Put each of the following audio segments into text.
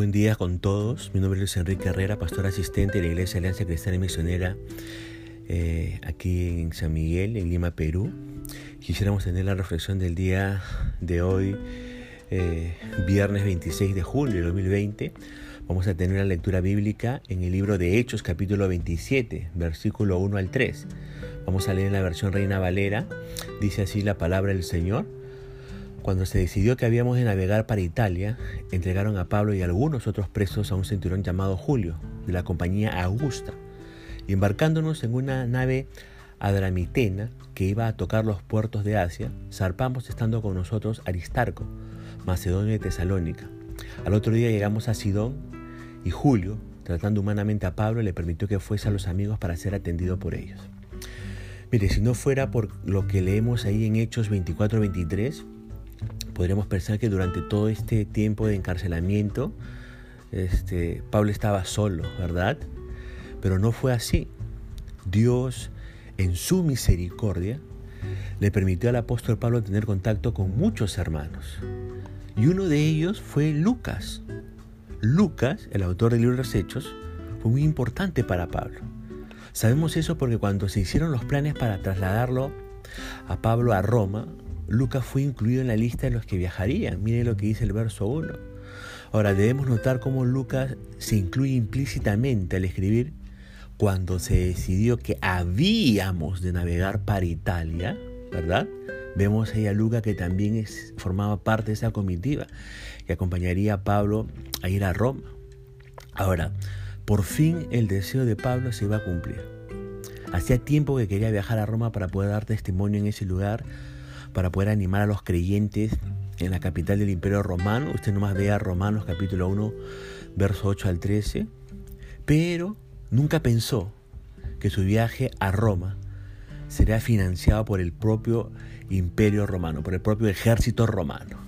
Buen día con todos. Mi nombre es Enrique Herrera, pastor asistente de la Iglesia Alianza Cristiana y Misionera eh, aquí en San Miguel, en Lima, Perú. Quisiéramos tener la reflexión del día de hoy, eh, viernes 26 de julio de 2020. Vamos a tener la lectura bíblica en el libro de Hechos, capítulo 27, versículo 1 al 3. Vamos a leer la versión Reina Valera. Dice así la palabra del Señor. Cuando se decidió que habíamos de navegar para Italia, entregaron a Pablo y algunos otros presos a un centurión llamado Julio, de la compañía Augusta, y embarcándonos en una nave adramitena que iba a tocar los puertos de Asia, zarpamos estando con nosotros Aristarco, macedonio de Tesalónica. Al otro día llegamos a Sidón y Julio, tratando humanamente a Pablo, le permitió que fuese a los amigos para ser atendido por ellos. Mire, si no fuera por lo que leemos ahí en Hechos 24-23, podríamos pensar que durante todo este tiempo de encarcelamiento, este, Pablo estaba solo, ¿verdad? Pero no fue así. Dios, en su misericordia, le permitió al apóstol Pablo tener contacto con muchos hermanos. Y uno de ellos fue Lucas. Lucas, el autor del libro de los Hechos, fue muy importante para Pablo. Sabemos eso porque cuando se hicieron los planes para trasladarlo a Pablo a Roma, Lucas fue incluido en la lista de los que viajarían. Mire lo que dice el verso 1. Ahora debemos notar cómo Lucas se incluye implícitamente al escribir cuando se decidió que habíamos de navegar para Italia, ¿verdad? Vemos ahí a Lucas que también formaba parte de esa comitiva que acompañaría a Pablo a ir a Roma. Ahora, por fin el deseo de Pablo se iba a cumplir. Hacía tiempo que quería viajar a Roma para poder dar testimonio en ese lugar, para poder animar a los creyentes en la capital del Imperio Romano. Usted nomás vea Romanos capítulo 1, verso 8 al 13. Pero nunca pensó que su viaje a Roma sería financiado por el propio Imperio Romano, por el propio ejército romano.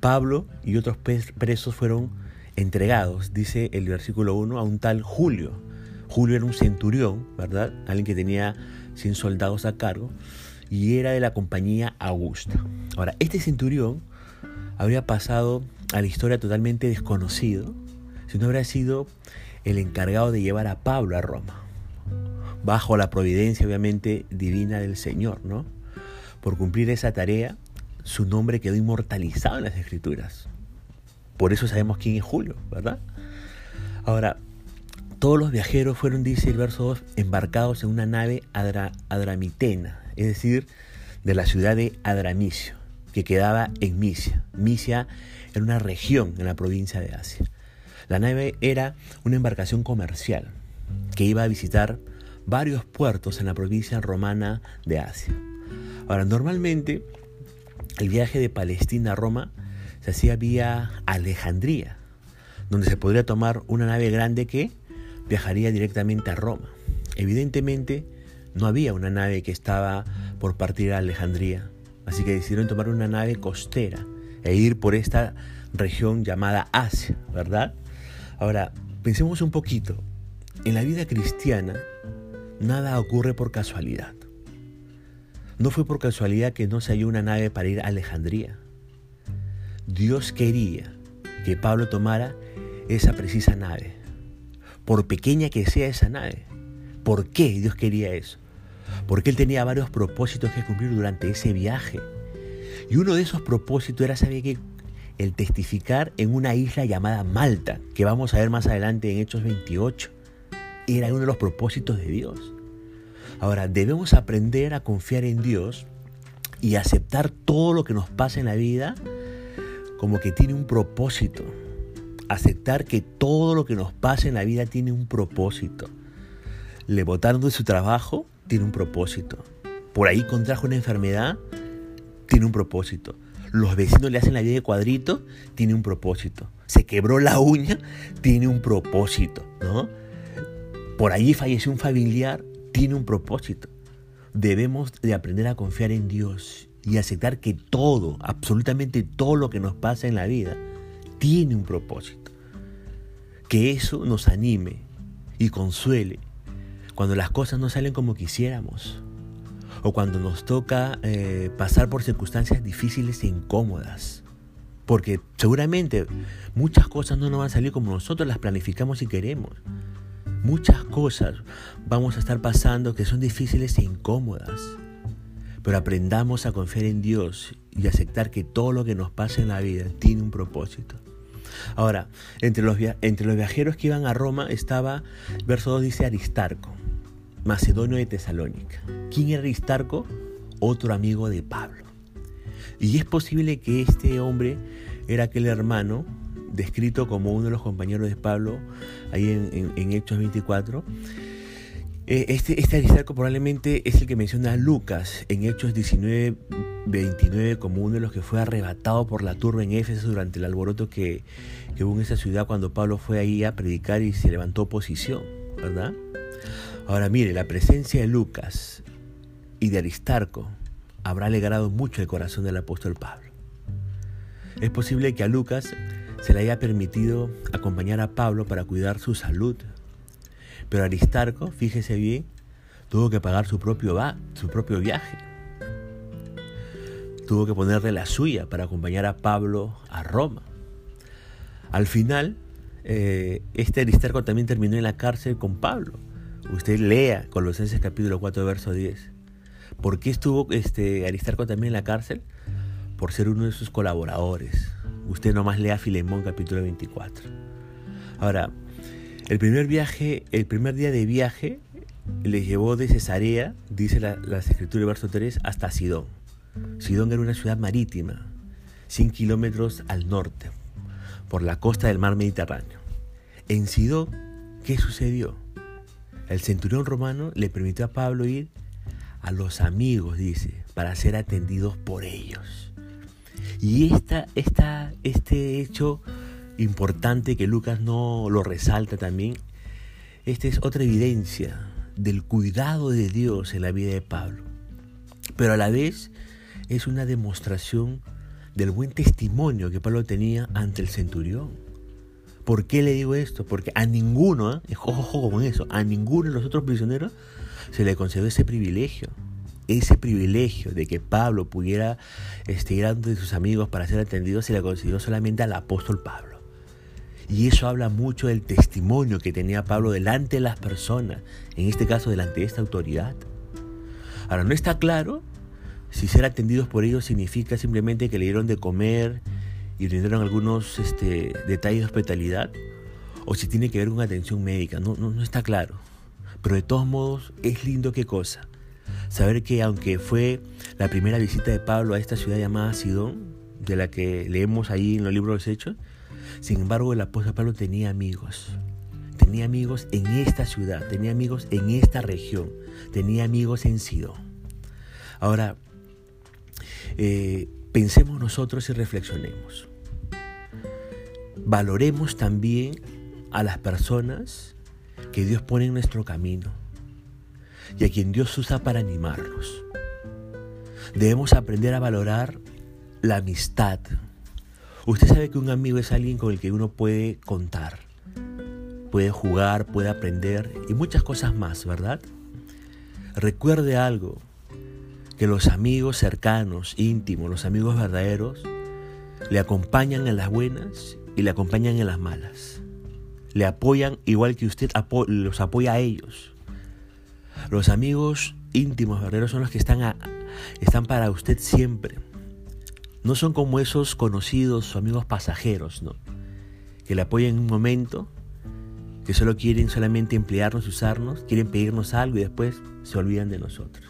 Pablo y otros presos fueron entregados, dice el versículo 1, a un tal Julio. Julio era un centurión, ¿verdad? Alguien que tenía 100 soldados a cargo y era de la compañía Augusta. Ahora, este centurión habría pasado a la historia totalmente desconocido si no habría sido el encargado de llevar a Pablo a Roma, bajo la providencia obviamente divina del Señor, ¿no? Por cumplir esa tarea, su nombre quedó inmortalizado en las escrituras. Por eso sabemos quién es Julio, ¿verdad? Ahora, todos los viajeros fueron, dice el verso 2, embarcados en una nave adramitena, es decir, de la ciudad de Adramicio, que quedaba en Misia. Misia era una región en la provincia de Asia. La nave era una embarcación comercial que iba a visitar varios puertos en la provincia romana de Asia. Ahora, normalmente el viaje de Palestina a Roma se hacía vía Alejandría, donde se podría tomar una nave grande que viajaría directamente a Roma. Evidentemente, no había una nave que estaba por partir a Alejandría, así que decidieron tomar una nave costera e ir por esta región llamada Asia, ¿verdad? Ahora, pensemos un poquito. En la vida cristiana, nada ocurre por casualidad. No fue por casualidad que no se halló una nave para ir a Alejandría. Dios quería que Pablo tomara esa precisa nave, por pequeña que sea esa nave. ¿Por qué Dios quería eso? Porque él tenía varios propósitos que cumplir durante ese viaje. Y uno de esos propósitos era, ¿sabe qué? El testificar en una isla llamada Malta, que vamos a ver más adelante en Hechos 28. Era uno de los propósitos de Dios. Ahora, debemos aprender a confiar en Dios y aceptar todo lo que nos pasa en la vida como que tiene un propósito. Aceptar que todo lo que nos pasa en la vida tiene un propósito. Le botaron de su trabajo, tiene un propósito. Por ahí contrajo una enfermedad, tiene un propósito. Los vecinos le hacen la vida de cuadrito, tiene un propósito. Se quebró la uña, tiene un propósito, ¿no? Por allí falleció un familiar, tiene un propósito. Debemos de aprender a confiar en Dios y aceptar que todo, absolutamente todo lo que nos pasa en la vida, tiene un propósito. Que eso nos anime y consuele cuando las cosas no salen como quisiéramos, o cuando nos toca eh, pasar por circunstancias difíciles e incómodas. Porque seguramente muchas cosas no nos van a salir como nosotros las planificamos y queremos. Muchas cosas vamos a estar pasando que son difíciles e incómodas. Pero aprendamos a confiar en Dios y aceptar que todo lo que nos pasa en la vida tiene un propósito. Ahora, entre los, entre los viajeros que iban a Roma estaba, verso 2 dice Aristarco, macedonio de Tesalónica. ¿Quién era Aristarco? Otro amigo de Pablo. Y es posible que este hombre era aquel hermano descrito como uno de los compañeros de Pablo ahí en, Hechos 24. Eh, este, este Aristarco probablemente es el que menciona a Lucas en Hechos 19, 29 como uno de los que fue arrebatado por la turba en Éfeso durante el alboroto que, que hubo en esa ciudad cuando Pablo fue ahí a predicar y se levantó oposición, ¿verdad? Ahora mire, la presencia de Lucas y de Aristarco habrá alegrado mucho el corazón del apóstol Pablo. Es posible que a Lucas se le haya permitido acompañar a Pablo para cuidar su salud, pero Aristarco, fíjese bien, tuvo que pagar su propio, viaje. Tuvo que ponerle la suya para acompañar a Pablo a Roma. Al final, eh, este Aristarco también terminó en la cárcel con Pablo. Usted lea Colosenses capítulo 4, verso 10. ¿Por qué estuvo este Aristarco también en la cárcel? Por ser uno de sus colaboradores. Usted nomás lea Filemón capítulo 24. Ahora, el primer viaje, el primer día de viaje le llevó de Cesarea, dice la, la escritura verso 3, hasta Sidón. Sidón era una ciudad marítima, 100 kilómetros al norte, por la costa del mar Mediterráneo. En Sidón, ¿qué sucedió? El centurión romano le permitió a Pablo ir a los amigos, dice, para ser atendidos por ellos. Y esta, esta, este hecho importante que Lucas no lo resalta también, esta es otra evidencia del cuidado de Dios en la vida de Pablo. Pero a la vez es una demostración del buen testimonio que Pablo tenía ante el centurión. ¿Por qué le digo esto? Porque a ninguno, ¿eh? con eso, a ninguno de los otros prisioneros se le concedió ese privilegio. Ese privilegio de que Pablo pudiera este, ir sus amigos para ser atendido se le concedió solamente al apóstol Pablo. Y eso habla mucho del testimonio que tenía Pablo delante de las personas, en este caso delante de esta autoridad. Ahora, no está claro si ser atendidos por ellos significa simplemente que le dieron de comer y brindaron algunos este, detalles de hospitalidad, o si tiene que ver con atención médica. No, no, no está claro. Pero de todos modos, es lindo qué cosa. Saber que aunque fue la primera visita de Pablo a esta ciudad llamada Sidón, de la que leemos ahí en los libros de los Hechos, sin embargo el apóstol Pablo tenía amigos. Tenía amigos en esta ciudad, tenía amigos en esta región, tenía amigos en Sidón. Ahora, eh, pensemos nosotros y reflexionemos. Valoremos también a las personas que Dios pone en nuestro camino y a quien Dios usa para animarnos. Debemos aprender a valorar la amistad. Usted sabe que un amigo es alguien con el que uno puede contar, puede jugar, puede aprender y muchas cosas más, ¿verdad? Recuerde algo, que los amigos cercanos, íntimos, los amigos verdaderos, le acompañan en las buenas y le acompañan en las malas le apoyan igual que usted los apoya a ellos. Los amigos íntimos, verdaderos, son los que están, están para usted siempre. No son como esos conocidos o amigos pasajeros, ¿no? Que le apoyan en un momento, que solo quieren solamente emplearnos, usarnos, quieren pedirnos algo y después se olvidan de nosotros.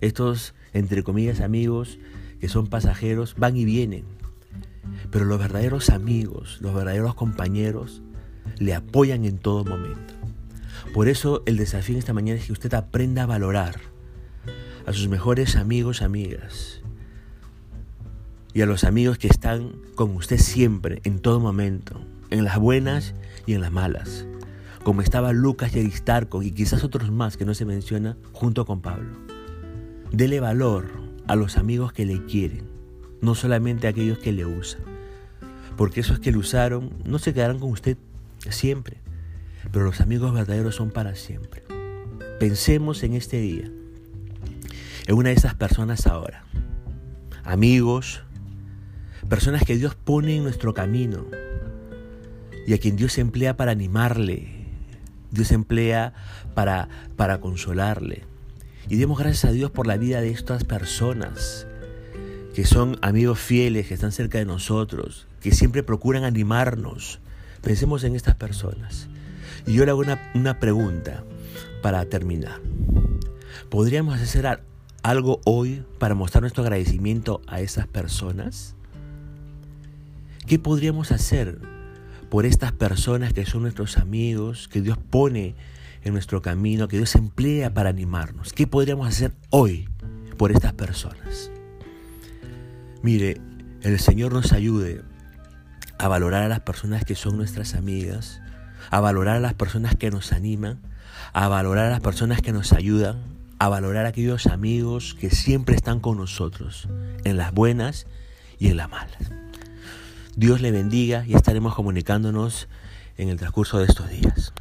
Estos, entre comillas, amigos que son pasajeros, van y vienen. Pero los verdaderos amigos, los verdaderos compañeros, le apoyan en todo momento. Por eso el desafío esta mañana es que usted aprenda a valorar a sus mejores amigos, amigas, y a los amigos que están con usted siempre, en todo momento, en las buenas y en las malas, como estaba Lucas y Aristarco y quizás otros más que no se menciona junto con Pablo. Dele valor a los amigos que le quieren, no solamente a aquellos que le usan, porque esos que le usaron no se quedarán con usted siempre, pero los amigos verdaderos son para siempre. Pensemos en este día, en una de esas personas ahora, amigos, personas que Dios pone en nuestro camino y a quien Dios emplea para animarle, Dios emplea para, para consolarle. Y demos gracias a Dios por la vida de estas personas que son amigos fieles, que están cerca de nosotros, que siempre procuran animarnos. Pensemos en estas personas. Y yo le hago una, una pregunta para terminar. ¿Podríamos hacer algo hoy para mostrar nuestro agradecimiento a esas personas? ¿Qué podríamos hacer por estas personas que son nuestros amigos, que Dios pone en nuestro camino, que Dios emplea para animarnos? ¿Qué podríamos hacer hoy por estas personas? Mire, el Señor nos ayude a valorar a las personas que son nuestras amigas, a valorar a las personas que nos animan, a valorar a las personas que nos ayudan, a valorar a aquellos amigos que siempre están con nosotros, en las buenas y en las malas. Dios le bendiga y estaremos comunicándonos en el transcurso de estos días.